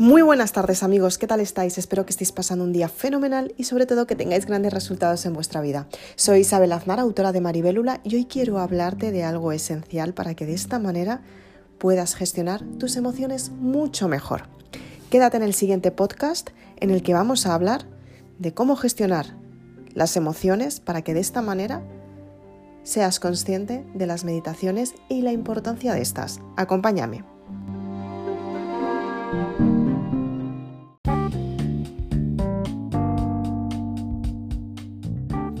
Muy buenas tardes amigos, ¿qué tal estáis? Espero que estéis pasando un día fenomenal y sobre todo que tengáis grandes resultados en vuestra vida. Soy Isabel Aznar, autora de Maribélula, y hoy quiero hablarte de algo esencial para que de esta manera puedas gestionar tus emociones mucho mejor. Quédate en el siguiente podcast en el que vamos a hablar de cómo gestionar las emociones para que de esta manera seas consciente de las meditaciones y la importancia de estas. Acompáñame.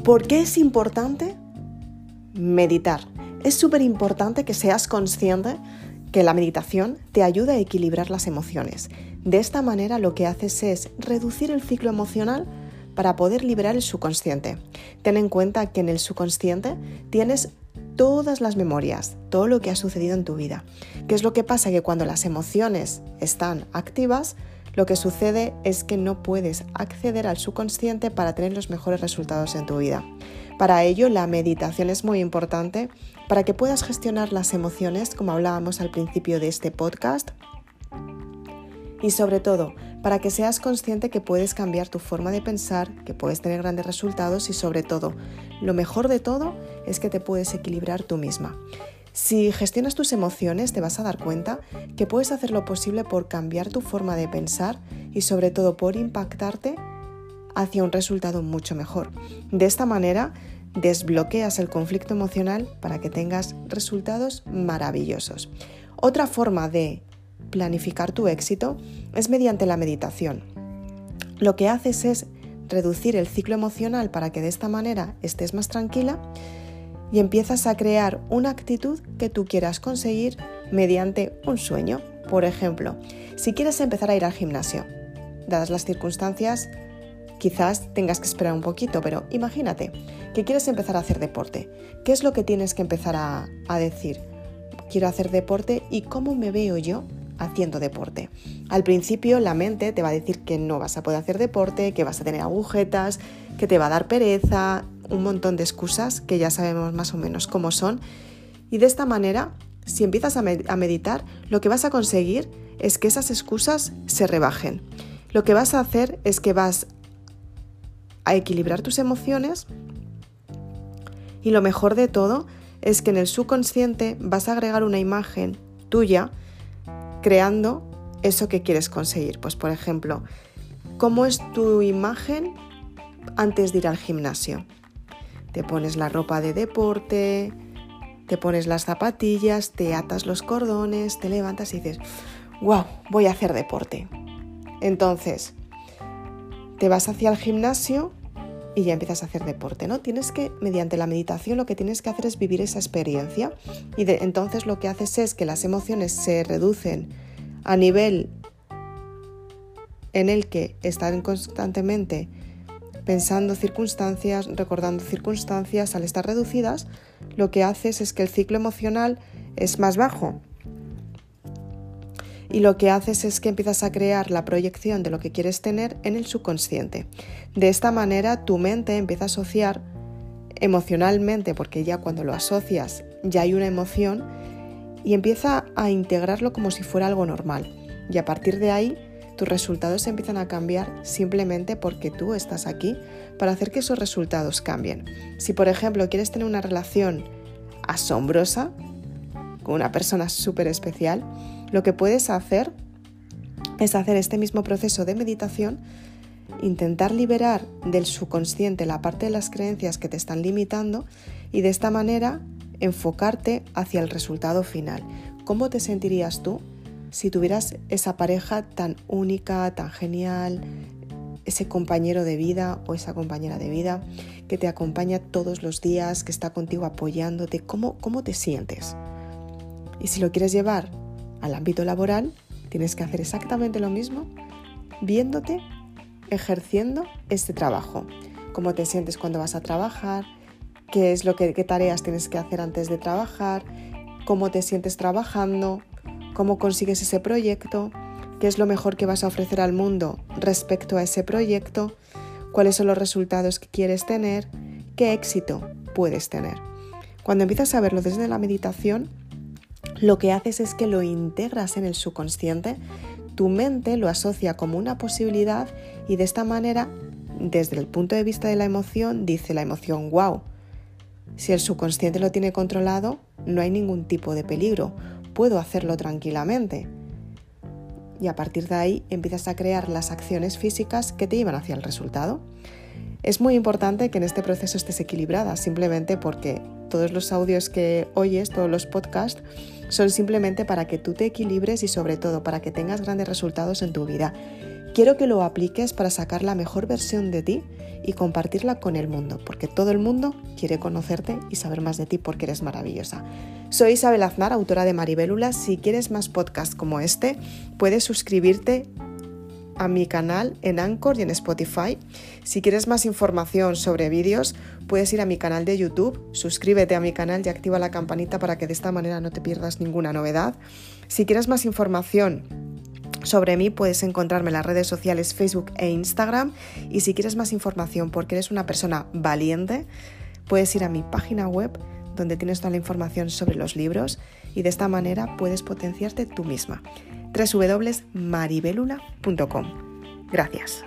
¿Por qué es importante meditar? Es súper importante que seas consciente que la meditación te ayuda a equilibrar las emociones. De esta manera lo que haces es reducir el ciclo emocional para poder liberar el subconsciente. Ten en cuenta que en el subconsciente tienes todas las memorias, todo lo que ha sucedido en tu vida. ¿Qué es lo que pasa? Que cuando las emociones están activas, lo que sucede es que no puedes acceder al subconsciente para tener los mejores resultados en tu vida. Para ello, la meditación es muy importante para que puedas gestionar las emociones, como hablábamos al principio de este podcast, y sobre todo, para que seas consciente que puedes cambiar tu forma de pensar, que puedes tener grandes resultados y sobre todo, lo mejor de todo es que te puedes equilibrar tú misma. Si gestionas tus emociones te vas a dar cuenta que puedes hacer lo posible por cambiar tu forma de pensar y sobre todo por impactarte hacia un resultado mucho mejor. De esta manera desbloqueas el conflicto emocional para que tengas resultados maravillosos. Otra forma de planificar tu éxito es mediante la meditación. Lo que haces es reducir el ciclo emocional para que de esta manera estés más tranquila y empiezas a crear una actitud que tú quieras conseguir mediante un sueño. Por ejemplo, si quieres empezar a ir al gimnasio, dadas las circunstancias, quizás tengas que esperar un poquito, pero imagínate que quieres empezar a hacer deporte. ¿Qué es lo que tienes que empezar a, a decir? Quiero hacer deporte y cómo me veo yo haciendo deporte. Al principio la mente te va a decir que no vas a poder hacer deporte, que vas a tener agujetas, que te va a dar pereza, un montón de excusas que ya sabemos más o menos cómo son. Y de esta manera, si empiezas a, meditar, lo que vas a conseguir es que esas excusas se rebajen. Lo que vas a hacer es que vas a equilibrar tus emociones y lo mejor de todo es que en el subconsciente vas a agregar una imagen tuya creando eso que quieres conseguir. Pues por ejemplo, ¿cómo es tu imagen antes de ir al gimnasio? Te pones la ropa de deporte, te pones las zapatillas, te atas los cordones, te levantas y dices, wow, voy a hacer deporte. Entonces, te vas hacia el gimnasio y ya empiezas a hacer deporte, ¿no? Tienes que, mediante la meditación, lo que tienes que hacer es vivir esa experiencia y entonces lo que haces es que las emociones se reducen a nivel en el que están constantemente pensando circunstancias, recordando circunstancias, al estar reducidas, lo que haces es que el ciclo emocional es más bajo. Y lo que haces es que empiezas a crear la proyección de lo que quieres tener en el subconsciente. De esta manera tu mente empieza a asociar emocionalmente, porque ya cuando lo asocias ya hay una emoción, y empieza a integrarlo como si fuera algo normal. Y a partir de ahí tus resultados empiezan a cambiar simplemente porque tú estás aquí para hacer que esos resultados cambien. Si por ejemplo quieres tener una relación asombrosa con una persona súper especial, lo que puedes hacer es hacer este mismo proceso de meditación, intentar liberar del subconsciente la parte de las creencias que te están limitando y de esta manera enfocarte hacia el resultado final. ¿Cómo te sentirías tú si tuvieras esa pareja tan única, tan genial, ese compañero de vida o esa compañera de vida que te acompaña todos los días, que está contigo apoyándote, ¿cómo, cómo te sientes? Y si lo quieres llevar al ámbito laboral, tienes que hacer exactamente lo mismo, viéndote ejerciendo este trabajo. ¿Cómo te sientes cuando vas a trabajar? ¿Qué es lo que qué tareas tienes que hacer antes de trabajar? ¿Cómo te sientes trabajando? Cómo consigues ese proyecto, qué es lo mejor que vas a ofrecer al mundo respecto a ese proyecto, cuáles son los resultados que quieres tener, qué éxito puedes tener. Cuando empiezas a verlo desde la meditación, lo que haces es que lo integras en el subconsciente, tu mente lo asocia como una posibilidad y de esta manera, desde el punto de vista de la emoción, dice la emoción, wow, si el subconsciente lo tiene controlado, no hay ningún tipo de peligro, puedo hacerlo tranquilamente. Y a partir de ahí empiezas a crear las acciones físicas que te llevan hacia el resultado. Es muy importante que en este proceso estés equilibrada, simplemente porque todos los audios que oyes, todos los podcasts, son simplemente para que tú te equilibres y sobre todo para que tengas grandes resultados en tu vida. Quiero que lo apliques para sacar la mejor versión de ti y compartirla con el mundo, porque todo el mundo quiere conocerte y saber más de ti porque eres maravillosa. Soy Isabel Aznar, autora de Maribélula. Si quieres más podcasts como este, puedes suscribirte a mi canal en Anchor y en Spotify. Si quieres más información sobre vídeos, puedes ir a mi canal de YouTube, suscríbete a mi canal y activa la campanita para que de esta manera no te pierdas ninguna novedad. Si quieres más información sobre mí puedes encontrarme en las redes sociales Facebook e Instagram y si quieres más información porque eres una persona valiente, puedes ir a mi página web donde tienes toda la información sobre los libros y de esta manera puedes potenciarte tú misma www.maribelula.com. Gracias.